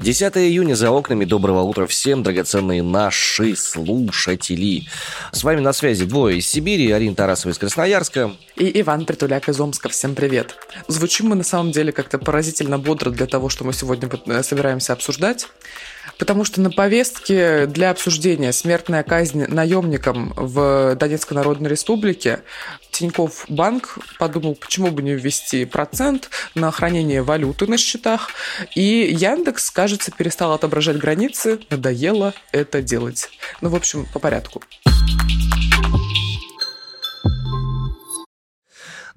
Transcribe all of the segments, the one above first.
10 июня за окнами. Доброго утра всем, драгоценные наши слушатели. С вами на связи двое из Сибири, Арина Тарасова из Красноярска. И Иван Притуляк из Омска. Всем привет. Звучим мы на самом деле как-то поразительно бодро для того, что мы сегодня э, собираемся обсуждать. Потому что на повестке для обсуждения смертная казнь наемникам в Донецкой Народной Республике Тиньков банк подумал, почему бы не ввести процент на хранение валюты на счетах. И Яндекс, кажется, перестал отображать границы. Надоело это делать. Ну, в общем, по порядку.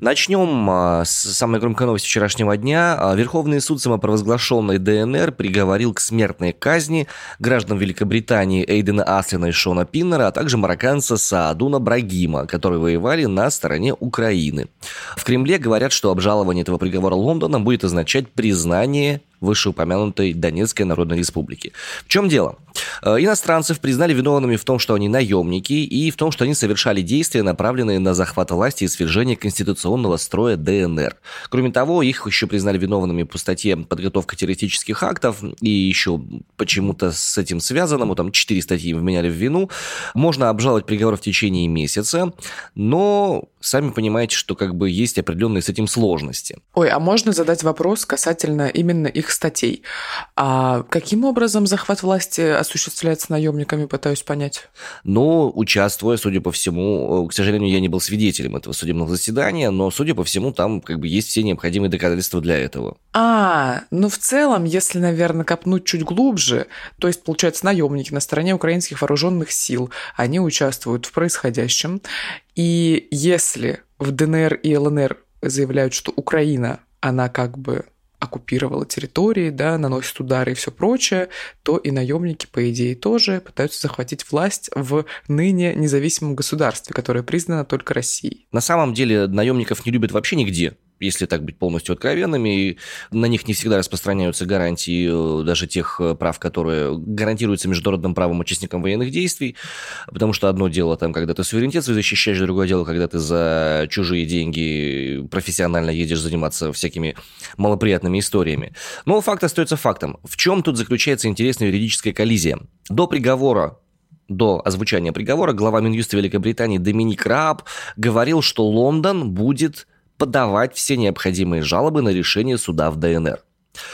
Начнем а, с самой громкой новости вчерашнего дня. А, Верховный суд самопровозглашенной ДНР приговорил к смертной казни граждан Великобритании Эйдена Аслина и Шона Пиннера, а также марокканца Саадуна Брагима, которые воевали на стороне Украины. В Кремле говорят, что обжалование этого приговора Лондона будет означать признание вышеупомянутой Донецкой Народной Республики. В чем дело? Э, иностранцев признали виновными в том, что они наемники, и в том, что они совершали действия, направленные на захват власти и свержение конституционного строя ДНР. Кроме того, их еще признали виновными по статье «Подготовка террористических актов», и еще почему-то с этим связанному, там четыре статьи вменяли в вину. Можно обжаловать приговор в течение месяца, но сами понимаете, что как бы есть определенные с этим сложности. Ой, а можно задать вопрос касательно именно их статей? А каким образом захват власти осуществляется наемниками, пытаюсь понять? Ну, участвуя, судя по всему, к сожалению, я не был свидетелем этого судебного заседания, но, судя по всему, там как бы есть все необходимые доказательства для этого. А, ну в целом, если, наверное, копнуть чуть глубже, то есть, получается, наемники на стороне украинских вооруженных сил, они участвуют в происходящем, и если в ДНР и ЛНР заявляют, что Украина, она как бы оккупировала территории, да, наносит удары и все прочее, то и наемники, по идее, тоже пытаются захватить власть в ныне независимом государстве, которое признано только Россией. На самом деле наемников не любят вообще нигде если так быть полностью откровенными, на них не всегда распространяются гарантии э, даже тех э, прав, которые гарантируются международным правом участникам военных действий, потому что одно дело, там, когда ты суверенитет защищаешь, другое дело, когда ты за чужие деньги профессионально едешь заниматься всякими малоприятными историями. Но факт остается фактом. В чем тут заключается интересная юридическая коллизия? До приговора до озвучания приговора глава Минюста Великобритании Доминик Рааб говорил, что Лондон будет подавать все необходимые жалобы на решение суда в ДНР.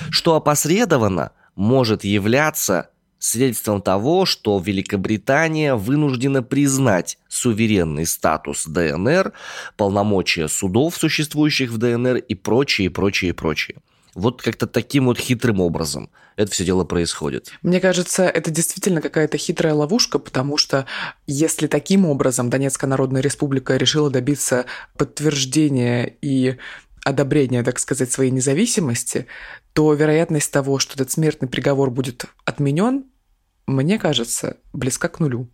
Что опосредованно может являться свидетельством того, что Великобритания вынуждена признать суверенный статус ДНР, полномочия судов, существующих в ДНР и прочее, прочее, прочее. Вот как-то таким вот хитрым образом это все дело происходит. Мне кажется, это действительно какая-то хитрая ловушка, потому что если таким образом Донецкая Народная Республика решила добиться подтверждения и одобрения, так сказать, своей независимости, то вероятность того, что этот смертный приговор будет отменен, мне кажется, близка к нулю.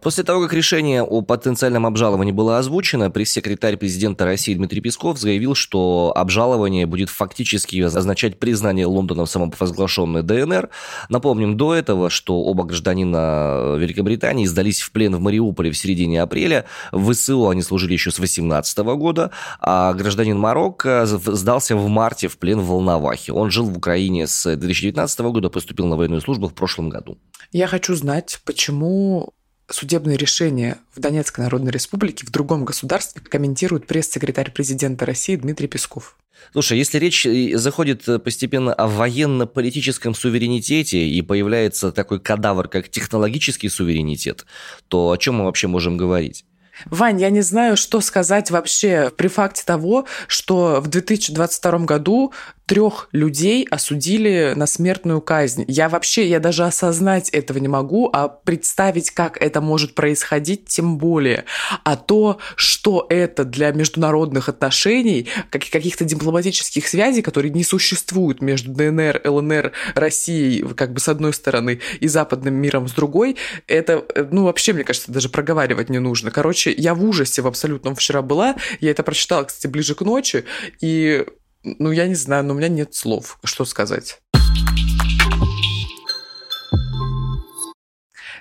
После того, как решение о потенциальном обжаловании было озвучено, пресс-секретарь президента России Дмитрий Песков заявил, что обжалование будет фактически означать признание Лондоном самопровозглашенной ДНР. Напомним до этого, что оба гражданина Великобритании сдались в плен в Мариуполе в середине апреля. В ВСУ они служили еще с 18 года, а гражданин Марокко сдался в марте в плен в Волновахе. Он жил в Украине с 2019 года, поступил на военную службу в прошлом году. Я хочу знать, почему судебные решения в Донецкой Народной Республике в другом государстве комментирует пресс-секретарь президента России Дмитрий Песков. Слушай, если речь заходит э, постепенно о военно-политическом суверенитете и появляется такой кадавр, как технологический суверенитет, то о чем мы вообще можем говорить? Вань, я не знаю, что сказать вообще при факте того, что в 2022 году трех людей осудили на смертную казнь. Я вообще, я даже осознать этого не могу, а представить, как это может происходить, тем более. А то, что это для международных отношений, как, каких-то дипломатических связей, которые не существуют между ДНР, ЛНР, Россией, как бы с одной стороны, и западным миром с другой, это, ну, вообще, мне кажется, даже проговаривать не нужно. Короче, я в ужасе в абсолютном вчера была. Я это прочитала, кстати, ближе к ночи, и ну, я не знаю, но у меня нет слов, что сказать.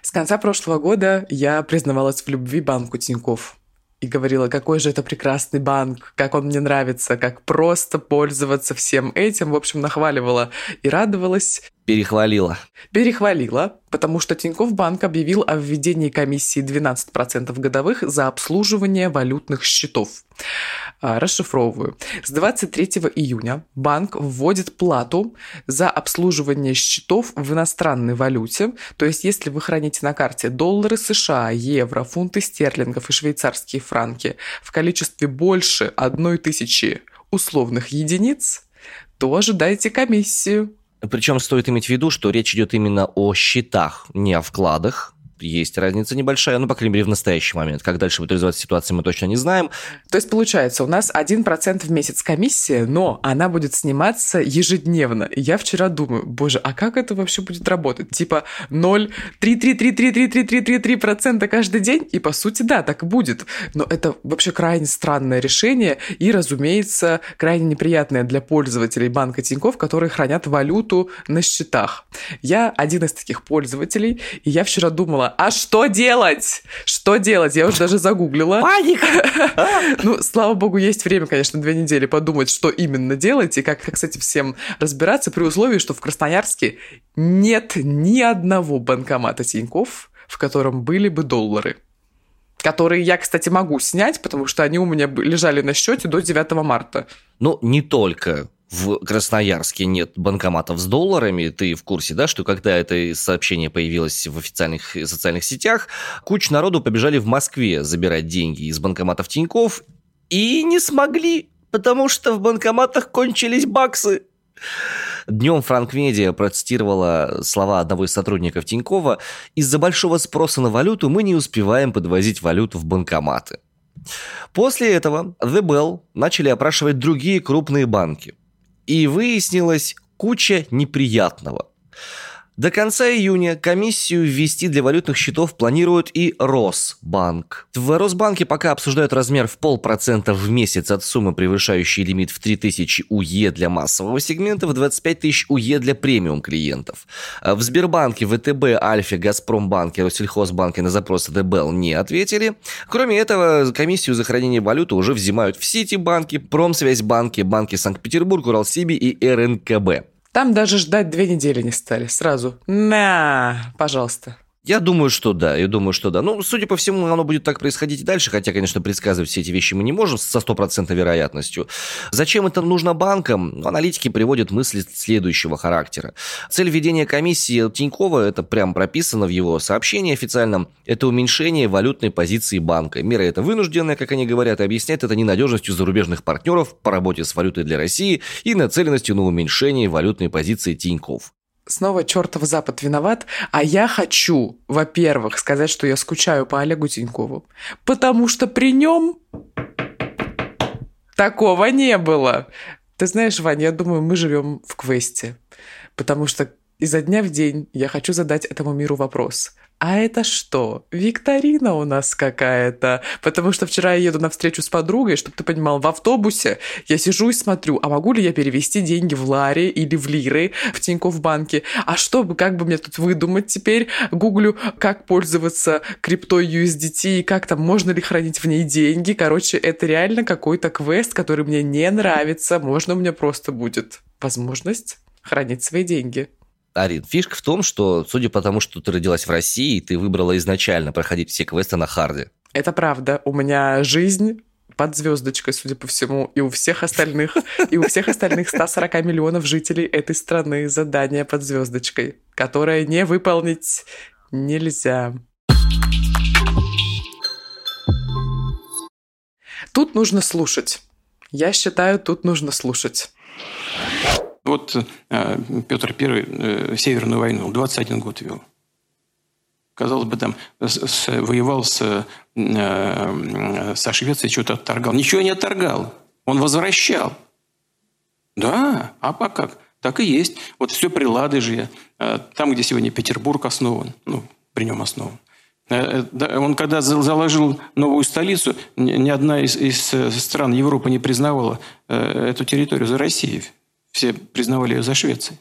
С конца прошлого года я признавалась в любви банку Тиньков и говорила, какой же это прекрасный банк, как он мне нравится, как просто пользоваться всем этим. В общем, нахваливала и радовалась. Перехвалила. Перехвалила, потому что Тинькофф Банк объявил о введении комиссии 12% годовых за обслуживание валютных счетов. А, расшифровываю. С 23 июня банк вводит плату за обслуживание счетов в иностранной валюте. То есть, если вы храните на карте доллары США, евро, фунты стерлингов и швейцарские франки в количестве больше одной тысячи условных единиц, то ожидайте комиссию. Причем стоит иметь в виду, что речь идет именно о счетах, не о вкладах есть разница небольшая, ну, по крайней мере, в настоящий момент. Как дальше будет развиваться ситуация, мы точно не знаем. То есть, получается, у нас 1% в месяц комиссия, но она будет сниматься ежедневно. Я вчера думаю, боже, а как это вообще будет работать? Типа 0,333333333% каждый день? И, по сути, да, так будет. Но это вообще крайне странное решение и, разумеется, крайне неприятное для пользователей банка Тинькофф, которые хранят валюту на счетах. Я один из таких пользователей, и я вчера думала, а что делать? Что делать? Я уже даже загуглила. Паника! Ну, слава богу, есть время, конечно, две недели подумать, что именно делать и как, как с этим всем разбираться, при условии, что в Красноярске нет ни одного банкомата Тинькофф, в котором были бы доллары которые я, кстати, могу снять, потому что они у меня лежали на счете до 9 марта. Ну, не только в Красноярске нет банкоматов с долларами. Ты в курсе, да, что когда это сообщение появилось в официальных социальных сетях, куча народу побежали в Москве забирать деньги из банкоматов Тиньков и не смогли, потому что в банкоматах кончились баксы. Днем Франк Медиа процитировала слова одного из сотрудников Тинькова «Из-за большого спроса на валюту мы не успеваем подвозить валюту в банкоматы». После этого The Bell начали опрашивать другие крупные банки. И выяснилось куча неприятного. До конца июня комиссию ввести для валютных счетов планирует и Росбанк. В Росбанке пока обсуждают размер в полпроцента в месяц от суммы, превышающей лимит в 3000 УЕ для массового сегмента, в 25 тысяч УЕ для премиум клиентов. В Сбербанке, ВТБ, Альфе, Газпромбанке, Россельхозбанке на запросы ДБЛ не ответили. Кроме этого, комиссию за хранение валюты уже взимают в Ситибанке, Промсвязьбанке, Банке Санкт-Петербург, Уралсиби и РНКБ. Там даже ждать две недели не стали. Сразу. На, пожалуйста. Я думаю, что да, я думаю, что да. Ну, судя по всему, оно будет так происходить и дальше, хотя, конечно, предсказывать все эти вещи мы не можем со стопроцентной вероятностью. Зачем это нужно банкам? Ну, аналитики приводят мысли следующего характера. Цель введения комиссии Тинькова, это прям прописано в его сообщении официальном, это уменьшение валютной позиции банка. Мера это вынужденная, как они говорят, и объясняет это ненадежностью зарубежных партнеров по работе с валютой для России и нацеленностью на уменьшение валютной позиции Тиньков снова чертов Запад виноват, а я хочу, во-первых, сказать, что я скучаю по Олегу Тинькову, потому что при нем такого не было. Ты знаешь, Ваня, я думаю, мы живем в квесте, потому что изо дня в день я хочу задать этому миру вопрос а это что? Викторина у нас какая-то. Потому что вчера я еду на встречу с подругой, чтобы ты понимал, в автобусе я сижу и смотрю, а могу ли я перевести деньги в ларе или в лиры в Тинькофф банке? А что бы, как бы мне тут выдумать теперь? Гуглю, как пользоваться криптой USDT и как там, можно ли хранить в ней деньги. Короче, это реально какой-то квест, который мне не нравится. Можно у меня просто будет возможность хранить свои деньги. Арин, фишка в том, что, судя по тому, что ты родилась в России, ты выбрала изначально проходить все квесты на харде. Это правда. У меня жизнь под звездочкой, судя по всему, и у всех остальных, и у всех остальных 140 миллионов жителей этой страны задание под звездочкой, которое не выполнить нельзя. Тут нужно слушать. Я считаю, тут нужно слушать. Вот Петр I Северную войну 21 год вел. Казалось бы, там с, с, воевал с, э, со Швецией, что-то отторгал. Ничего не отторгал. Он возвращал. Да, а по как? Так и есть. Вот все при Ладыжье, э, там, где сегодня Петербург основан, ну, при нем основан. Э, э, он когда заложил новую столицу, ни одна из, из стран Европы не признавала эту территорию за Россией. Все признавали ее за Швецией.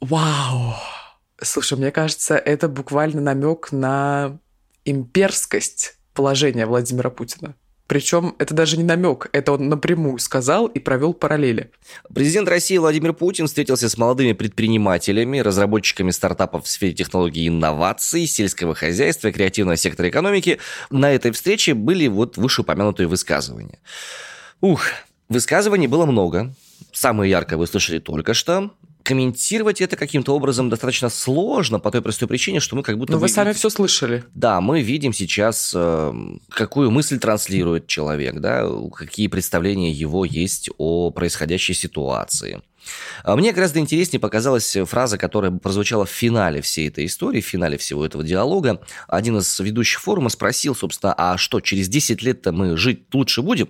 Вау! Слушай, мне кажется, это буквально намек на имперскость положения Владимира Путина. Причем это даже не намек, это он напрямую сказал и провел параллели. Президент России Владимир Путин встретился с молодыми предпринимателями, разработчиками стартапов в сфере технологий и инноваций, сельского хозяйства креативного сектора экономики. На этой встрече были вот вышеупомянутые высказывания. Ух, высказываний было много. Самые яркое вы слышали только что комментировать это каким-то образом достаточно сложно по той простой причине, что мы как будто... Но вы сами видим... все слышали. Да, мы видим сейчас, э, какую мысль транслирует человек, да, какие представления его есть о происходящей ситуации. А мне гораздо интереснее показалась фраза, которая прозвучала в финале всей этой истории, в финале всего этого диалога. Один из ведущих форума спросил, собственно, а что, через 10 лет-то мы жить лучше будем?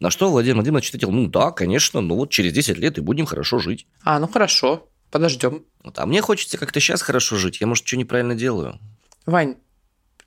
На что Владимир Владимирович ответил, ну да, конечно, ну вот через 10 лет и будем хорошо жить. А, ну хорошо, подождем. Вот, а мне хочется как-то сейчас хорошо жить, я, может, что неправильно делаю. Вань,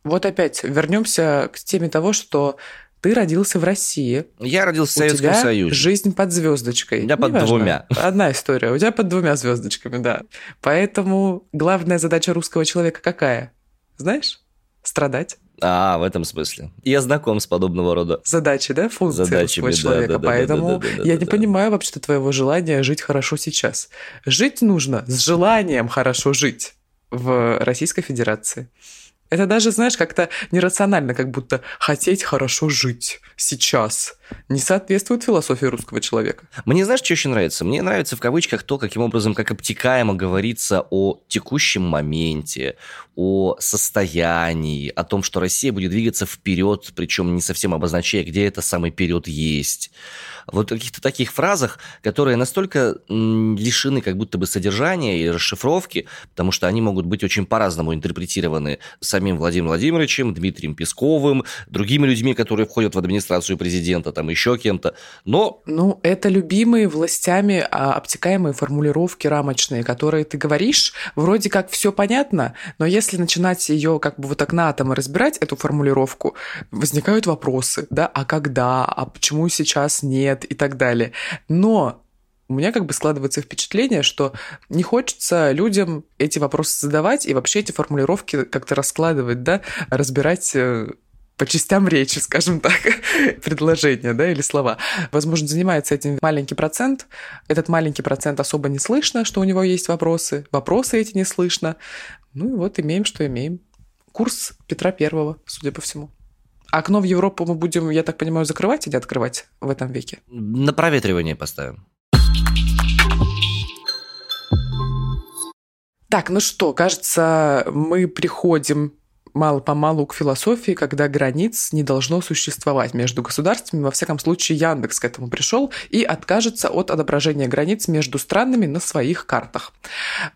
вот опять вернемся к теме того, что ты родился в России. Я родился в Советском у тебя Союзе. жизнь под звездочкой. У меня под Неважно. двумя. Одна история. У тебя под двумя звездочками, да. Поэтому главная задача русского человека какая? Знаешь? Страдать. А, в этом смысле. Я знаком с подобного рода. Задачи, да, функции Задачами, человека. Да, да, Поэтому да, да, да, да, я да, не да. понимаю вообще-то твоего желания жить хорошо сейчас. Жить нужно с желанием хорошо жить в Российской Федерации. Это даже, знаешь, как-то нерационально, как будто хотеть хорошо жить сейчас не соответствует философии русского человека. Мне знаешь, что очень нравится? Мне нравится в кавычках то, каким образом, как обтекаемо говорится о текущем моменте, о состоянии, о том, что Россия будет двигаться вперед, причем не совсем обозначая, где это самый период есть вот каких-то таких фразах, которые настолько лишены как будто бы содержания и расшифровки, потому что они могут быть очень по-разному интерпретированы самим Владимиром Владимировичем, Дмитрием Песковым, другими людьми, которые входят в администрацию президента, там еще кем-то, но... Ну, это любимые властями а, обтекаемые формулировки рамочные, которые ты говоришь, вроде как все понятно, но если начинать ее как бы вот так на атомы разбирать, эту формулировку, возникают вопросы, да, а когда, а почему сейчас нет, и так далее. Но у меня как бы складывается впечатление, что не хочется людям эти вопросы задавать и вообще эти формулировки как-то раскладывать, да, разбирать э, по частям речи, скажем так, предложения, да, или слова. Возможно, занимается этим маленький процент. Этот маленький процент особо не слышно, что у него есть вопросы. Вопросы эти не слышно. Ну и вот имеем, что имеем. Курс Петра Первого, судя по всему. Окно в Европу мы будем, я так понимаю, закрывать или открывать в этом веке? На проветривание поставим. Так, ну что, кажется, мы приходим мало-помалу к философии, когда границ не должно существовать между государствами. Во всяком случае, Яндекс к этому пришел и откажется от отображения границ между странами на своих картах.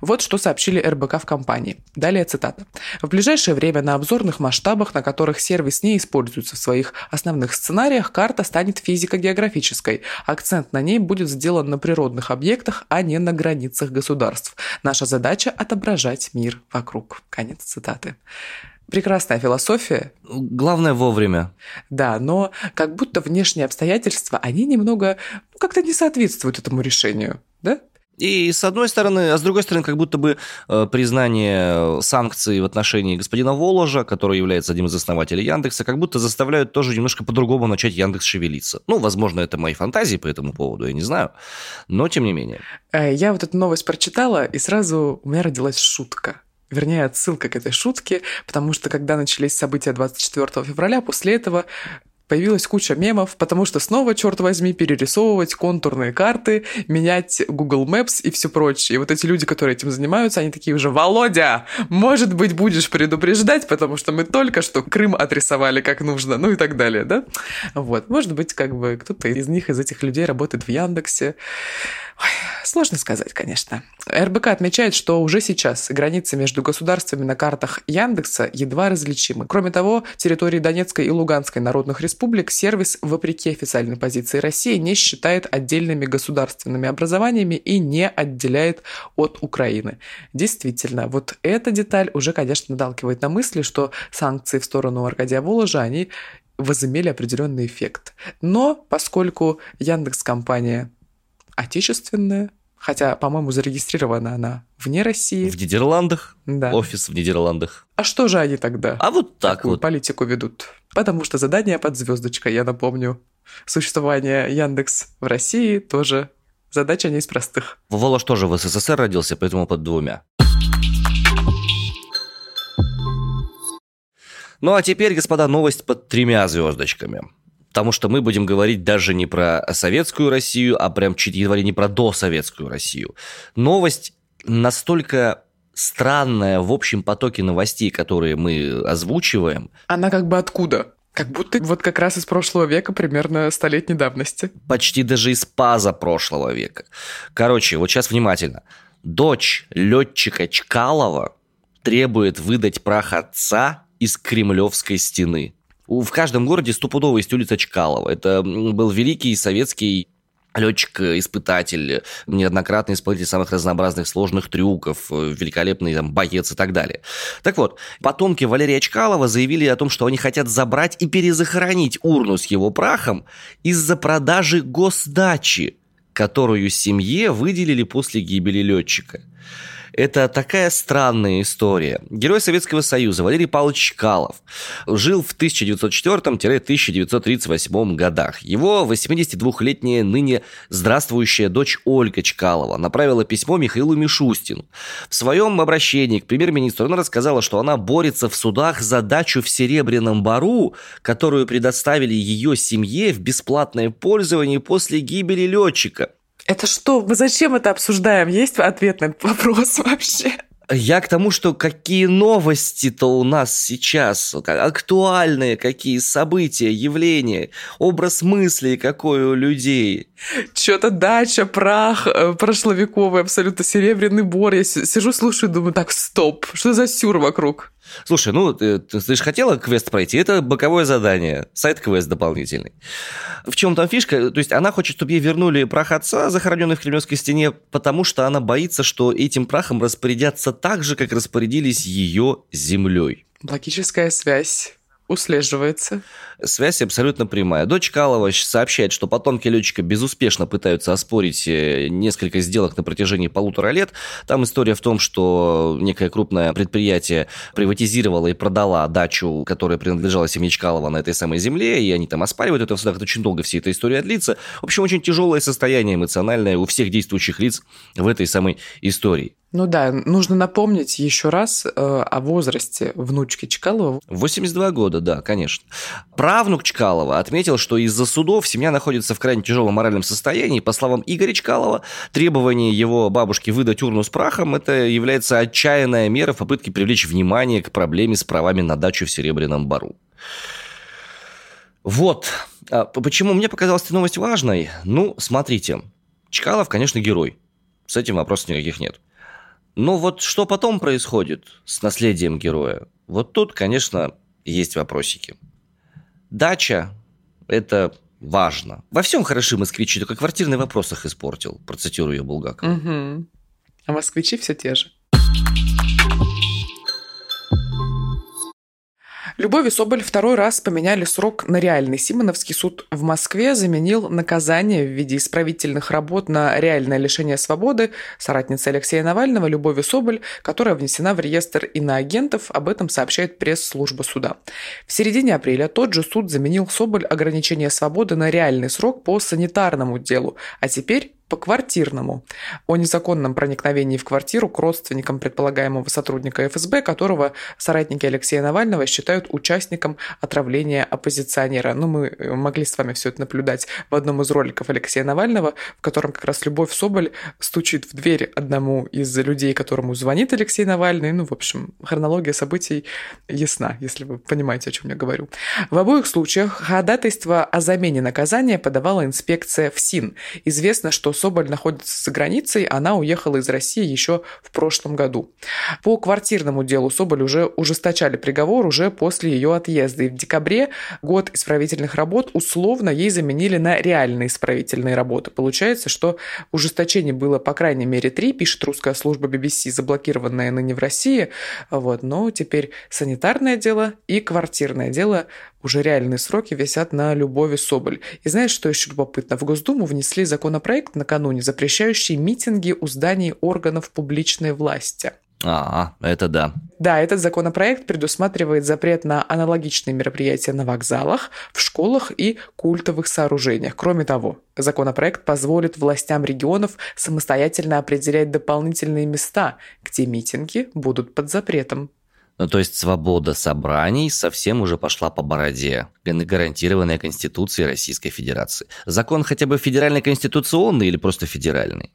Вот что сообщили РБК в компании. Далее цитата. В ближайшее время на обзорных масштабах, на которых сервис не используется в своих основных сценариях, карта станет физико-географической. Акцент на ней будет сделан на природных объектах, а не на границах государств. Наша задача – отображать мир вокруг. Конец цитаты. Прекрасная философия. Главное вовремя. Да, но как будто внешние обстоятельства, они немного ну, как-то не соответствуют этому решению, да? И с одной стороны, а с другой стороны, как будто бы э, признание санкций в отношении господина Воложа, который является одним из основателей Яндекса, как будто заставляют тоже немножко по-другому начать Яндекс шевелиться. Ну, возможно, это мои фантазии по этому поводу, я не знаю, но тем не менее. Э, я вот эту новость прочитала, и сразу у меня родилась шутка. Вернее, отсылка к этой шутке, потому что когда начались события 24 февраля, после этого появилась куча мемов, потому что снова, черт возьми, перерисовывать контурные карты, менять Google Maps и все прочее. И вот эти люди, которые этим занимаются, они такие уже, Володя, может быть, будешь предупреждать, потому что мы только что Крым отрисовали как нужно, ну и так далее, да? Вот, может быть, как бы кто-то из них, из этих людей работает в Яндексе. Ой, сложно сказать, конечно. РБК отмечает, что уже сейчас границы между государствами на картах Яндекса едва различимы. Кроме того, территории Донецкой и Луганской народных республик сервис, вопреки официальной позиции России, не считает отдельными государственными образованиями и не отделяет от Украины. Действительно, вот эта деталь уже, конечно, наталкивает на мысли, что санкции в сторону Аркадия Воложа, они возымели определенный эффект. Но поскольку Яндекс компания отечественная, Хотя, по-моему, зарегистрирована она вне России. В Нидерландах. Да. Офис в Нидерландах. А что же они тогда? А вот так Такую вот. политику ведут. Потому что задание под звездочкой, я напомню. Существование Яндекс в России тоже задача не из простых. Волош тоже в СССР родился, поэтому под двумя. Ну а теперь, господа, новость под тремя звездочками. Потому что мы будем говорить даже не про советскую Россию, а прям чуть едва ли не про досоветскую Россию. Новость настолько странная в общем потоке новостей, которые мы озвучиваем, Она как бы откуда? Как будто вот как раз из прошлого века, примерно столетней давности. почти даже из паза прошлого века. Короче, вот сейчас внимательно. Дочь летчика Чкалова требует выдать прах отца из Кремлевской стены. В каждом городе стопудово есть улица Чкалова. Это был великий советский летчик-испытатель, неоднократный исполнитель самых разнообразных сложных трюков, э, великолепный там, боец и так далее. Так вот, потомки Валерия Чкалова заявили о том, что они хотят забрать и перезахоронить урну с его прахом из-за продажи госдачи, которую семье выделили после гибели летчика. Это такая странная история. Герой Советского Союза Валерий Павлович Чкалов жил в 1904-1938 годах. Его 82-летняя ныне здравствующая дочь Ольга Чкалова направила письмо Михаилу Мишустину. В своем обращении к премьер-министру она рассказала, что она борется в судах за дачу в Серебряном Бару, которую предоставили ее семье в бесплатное пользование после гибели летчика. Это что? Мы зачем это обсуждаем? Есть ответ на этот вопрос вообще? Я к тому, что какие новости-то у нас сейчас, актуальные какие события, явления, образ мысли какой у людей. Что-то дача, прах, э, прошловековый, абсолютно серебряный бор. Я си- сижу, слушаю, думаю, так, стоп, что за сюр вокруг? Слушай, ну ты, ты, же хотела квест пройти, это боковое задание, сайт-квест дополнительный. В чем там фишка? То есть она хочет, чтобы ей вернули прах отца, захороненный в Кремлевской стене, потому что она боится, что этим прахом распорядятся так же, как распорядились ее землей. Логическая связь услеживается. Связь абсолютно прямая. Дочь Калова сообщает, что потомки летчика безуспешно пытаются оспорить э, несколько сделок на протяжении полутора лет. Там история в том, что некое крупное предприятие приватизировало и продала дачу, которая принадлежала семье Чкалова на этой самой земле, и они там оспаривают это в судах. Это очень долго вся эта история длится. В общем, очень тяжелое состояние эмоциональное у всех действующих лиц в этой самой истории. Ну да, нужно напомнить еще раз э, о возрасте внучки Чкалова. 82 года, да, конечно. Правнук Чкалова отметил, что из-за судов семья находится в крайне тяжелом моральном состоянии. По словам Игоря Чкалова, требование его бабушки выдать урну с прахом – это является отчаянная мера в попытке привлечь внимание к проблеме с правами на дачу в Серебряном Бару. Вот. А Почему мне показалась эта новость важной? Ну, смотрите. Чкалов, конечно, герой. С этим вопросов никаких нет. Но вот что потом происходит с наследием героя? Вот тут, конечно, есть вопросики. Дача – это важно. Во всем хороши москвичи, только квартирный вопрос их испортил, процитирую я Булгакова. Мгм. А москвичи все те же. Любовь Соболь второй раз поменяли срок на реальный. Симоновский суд в Москве заменил наказание в виде исправительных работ на реальное лишение свободы соратницы Алексея Навального Любови Соболь, которая внесена в реестр иноагентов. Об этом сообщает пресс-служба суда. В середине апреля тот же суд заменил Соболь ограничение свободы на реальный срок по санитарному делу, а теперь по квартирному о незаконном проникновении в квартиру к родственникам предполагаемого сотрудника ФСБ, которого соратники Алексея Навального считают участником отравления оппозиционера. Ну, мы э, могли с вами все это наблюдать в одном из роликов Алексея Навального, в котором как раз Любовь Соболь стучит в дверь одному из людей, которому звонит Алексей Навальный. Ну, в общем, хронология событий ясна, если вы понимаете, о чем я говорю. В обоих случаях ходатайство о замене наказания подавала инспекция ФСИН. Известно, что Соболь находится за границей, она уехала из России еще в прошлом году. По квартирному делу Соболь уже ужесточали приговор уже после ее отъезда. И в декабре год исправительных работ условно ей заменили на реальные исправительные работы. Получается, что ужесточений было по крайней мере три, пишет русская служба BBC, заблокированная ныне в России. Вот, но теперь санитарное дело и квартирное дело уже реальные сроки висят на Любови Соболь. И знаешь, что еще любопытно? В Госдуму внесли законопроект накануне, запрещающий митинги у зданий органов публичной власти. А, это да. Да, этот законопроект предусматривает запрет на аналогичные мероприятия на вокзалах, в школах и культовых сооружениях. Кроме того, законопроект позволит властям регионов самостоятельно определять дополнительные места, где митинги будут под запретом. Ну, то есть свобода собраний совсем уже пошла по бороде, гарантированная Конституцией Российской Федерации. Закон хотя бы федеральный конституционный или просто федеральный?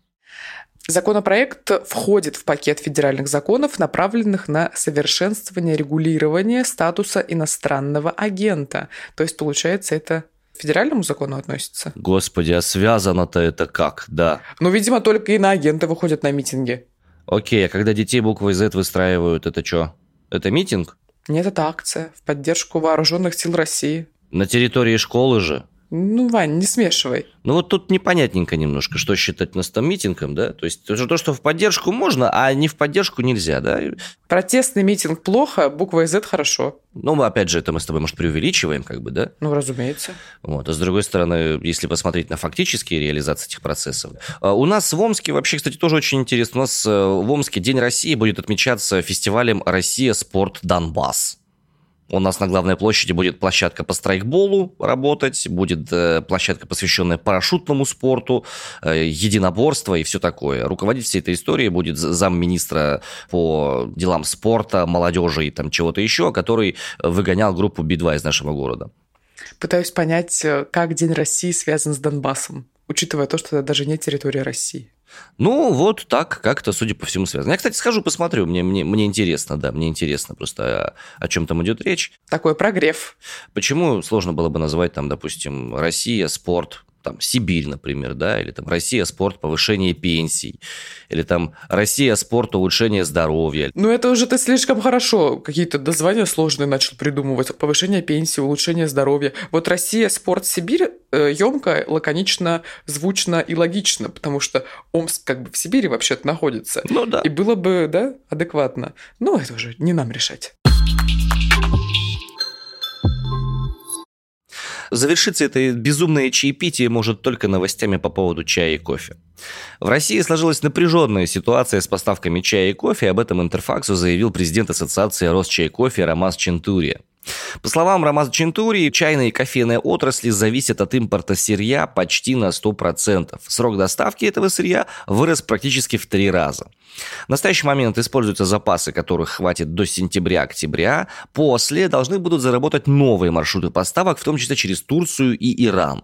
Законопроект входит в пакет федеральных законов, направленных на совершенствование регулирования статуса иностранного агента. То есть, получается, это к федеральному закону относится? Господи, а связано-то это как, да? Ну, видимо, только иноагенты выходят на митинги. Окей, а когда детей буквой Z выстраивают, это что? Это митинг? Нет, это акция в поддержку вооруженных сил России. На территории школы же? Ну, Вань, не смешивай. Ну вот тут непонятненько немножко, что считать нас там митингом, да? То есть то, что в поддержку можно, а не в поддержку нельзя, да? Протестный митинг плохо, буква Z хорошо. Ну, опять же, это мы с тобой, может, преувеличиваем, как бы, да? Ну, разумеется. Вот. А с другой стороны, если посмотреть на фактические реализации этих процессов, а, у нас в Омске, вообще, кстати, тоже очень интересно, у нас э, в Омске День России будет отмечаться фестивалем «Россия. Спорт. Донбасс». У нас на главной площади будет площадка по страйкболу работать, будет э, площадка, посвященная парашютному спорту, э, единоборство и все такое. Руководить всей этой историей будет замминистра по делам спорта, молодежи и там чего-то еще, который выгонял группу Би-2 из нашего города. Пытаюсь понять, э, как День России связан с Донбассом, учитывая то, что это даже не территория России. Ну, вот так как-то, судя по всему, связано. Я, кстати, схожу, посмотрю, мне, мне, мне интересно, да, мне интересно просто, о, о чем там идет речь. Такой прогрев. Почему сложно было бы назвать там, допустим, Россия, спорт, там, Сибирь, например, да, или там Россия, спорт, повышение пенсий, или там Россия, спорт, улучшение здоровья. Ну, это уже ты слишком хорошо какие-то названия сложные начал придумывать. Повышение пенсии, улучшение здоровья. Вот Россия, спорт, Сибирь емко, э, лаконично, звучно и логично, потому что Омск как бы в Сибири вообще-то находится. Ну да. И было бы, да, адекватно. Но это уже не нам решать. Завершиться это безумное чаепитие может только новостями по поводу чая и кофе. В России сложилась напряженная ситуация с поставками чая и кофе, об этом Интерфаксу заявил президент Ассоциации Росчай кофе Ромас Чентурия. По словам Ромаза Чентури, чайная и кофейная отрасли зависят от импорта сырья почти на 100%. Срок доставки этого сырья вырос практически в три раза. В настоящий момент используются запасы, которых хватит до сентября-октября. После должны будут заработать новые маршруты поставок, в том числе через Турцию и Иран.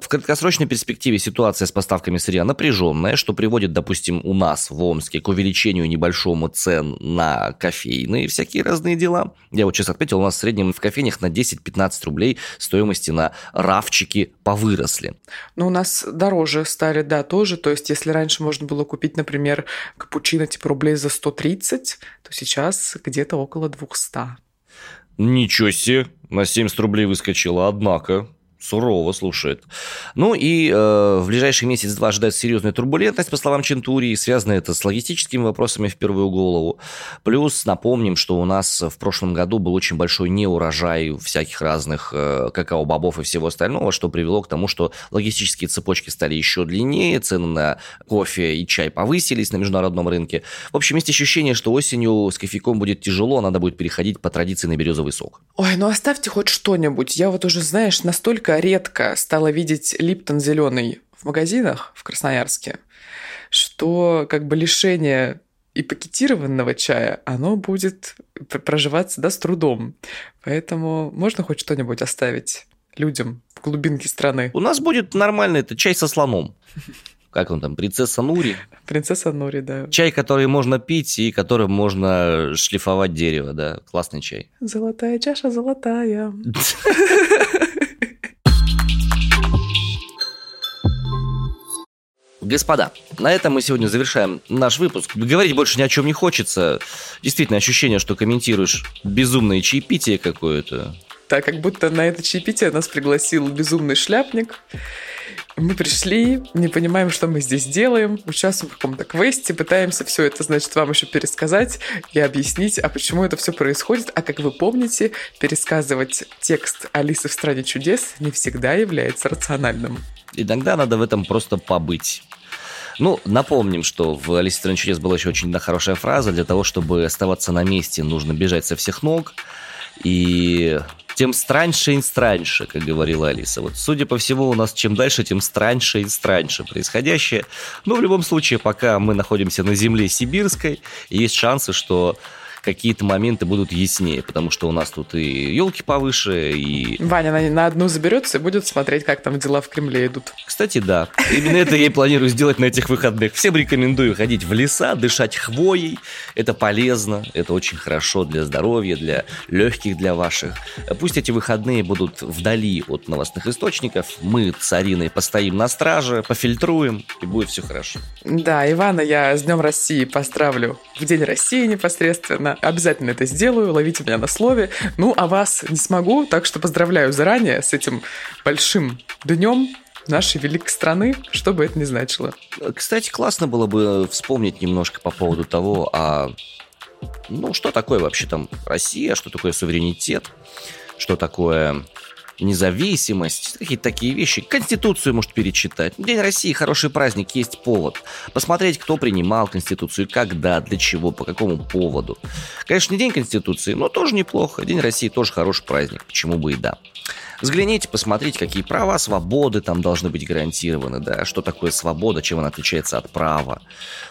В краткосрочной перспективе ситуация с поставками сырья напряженная, что приводит, допустим, у нас в Омске к увеличению небольшому цен на кофейные всякие разные дела. Я вот сейчас отметил, у нас в среднем в кофейнях на 10-15 рублей стоимости на рафчики повыросли. Ну, у нас дороже стали, да, тоже. То есть, если раньше можно было купить, например, капучино типа рублей за 130, то сейчас где-то около 200. Ничего себе, на 70 рублей выскочила, однако сурово слушает. Ну и э, в ближайший месяц-два ожидается серьезная турбулентность, по словам Чентурии, связано это с логистическими вопросами в первую голову. Плюс напомним, что у нас в прошлом году был очень большой неурожай всяких разных э, какао-бобов и всего остального, что привело к тому, что логистические цепочки стали еще длиннее, цены на кофе и чай повысились на международном рынке. В общем, есть ощущение, что осенью с кофейком будет тяжело, надо будет переходить по традиции на березовый сок. Ой, ну оставьте хоть что-нибудь. Я вот уже, знаешь, настолько редко стала видеть Липтон зеленый в магазинах в Красноярске, что как бы лишение и пакетированного чая, оно будет проживаться, да, с трудом. Поэтому можно хоть что-нибудь оставить людям в глубинке страны. У нас будет нормальный это чай со слоном. Как он там, принцесса Нури? Принцесса Нури, да. Чай, который можно пить и которым можно шлифовать дерево, да. Классный чай. Золотая чаша, золотая. Господа, на этом мы сегодня завершаем наш выпуск. Говорить больше ни о чем не хочется. Действительно, ощущение, что комментируешь безумное чаепитие какое-то. Так, как будто на это чаепитие нас пригласил безумный шляпник. Мы пришли, не понимаем, что мы здесь делаем, участвуем в каком-то квесте, пытаемся все это, значит, вам еще пересказать и объяснить, а почему это все происходит. А как вы помните, пересказывать текст Алисы в стране чудес не всегда является рациональным. Иногда надо в этом просто побыть. Ну, напомним, что в «Алисе стране чудес» была еще очень хорошая фраза. Для того, чтобы оставаться на месте, нужно бежать со всех ног. И тем страньше и страньше, как говорила Алиса. Вот, судя по всему, у нас чем дальше, тем страньше и страньше происходящее. Но в любом случае, пока мы находимся на земле сибирской, есть шансы, что какие-то моменты будут яснее, потому что у нас тут и елки повыше, и... Ваня на, на одну заберется и будет смотреть, как там дела в Кремле идут. Кстати, да. Именно это я и планирую сделать на этих выходных. Всем рекомендую ходить в леса, дышать хвоей. Это полезно, это очень хорошо для здоровья, для легких для ваших. Пусть эти выходные будут вдали от новостных источников. Мы с Ариной постоим на страже, пофильтруем, и будет все хорошо. Да, Ивана я с Днем России поздравлю в День России непосредственно обязательно, обязательно это сделаю, ловите меня на слове. Ну, а вас не смогу, так что поздравляю заранее с этим большим днем нашей великой страны, что бы это ни значило. Кстати, классно было бы вспомнить немножко по поводу того, а ну, что такое вообще там Россия, что такое суверенитет, что такое независимость, какие-то такие вещи. Конституцию может перечитать. День России, хороший праздник, есть повод. Посмотреть, кто принимал Конституцию, когда, для чего, по какому поводу. Конечно, не День Конституции, но тоже неплохо. День России тоже хороший праздник, почему бы и да. Взгляните, посмотрите, какие права, свободы там должны быть гарантированы, да, что такое свобода, чем она отличается от права.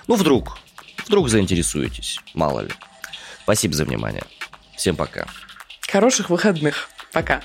Ну, вдруг, вдруг заинтересуетесь, мало ли. Спасибо за внимание. Всем пока. Хороших выходных. Пока.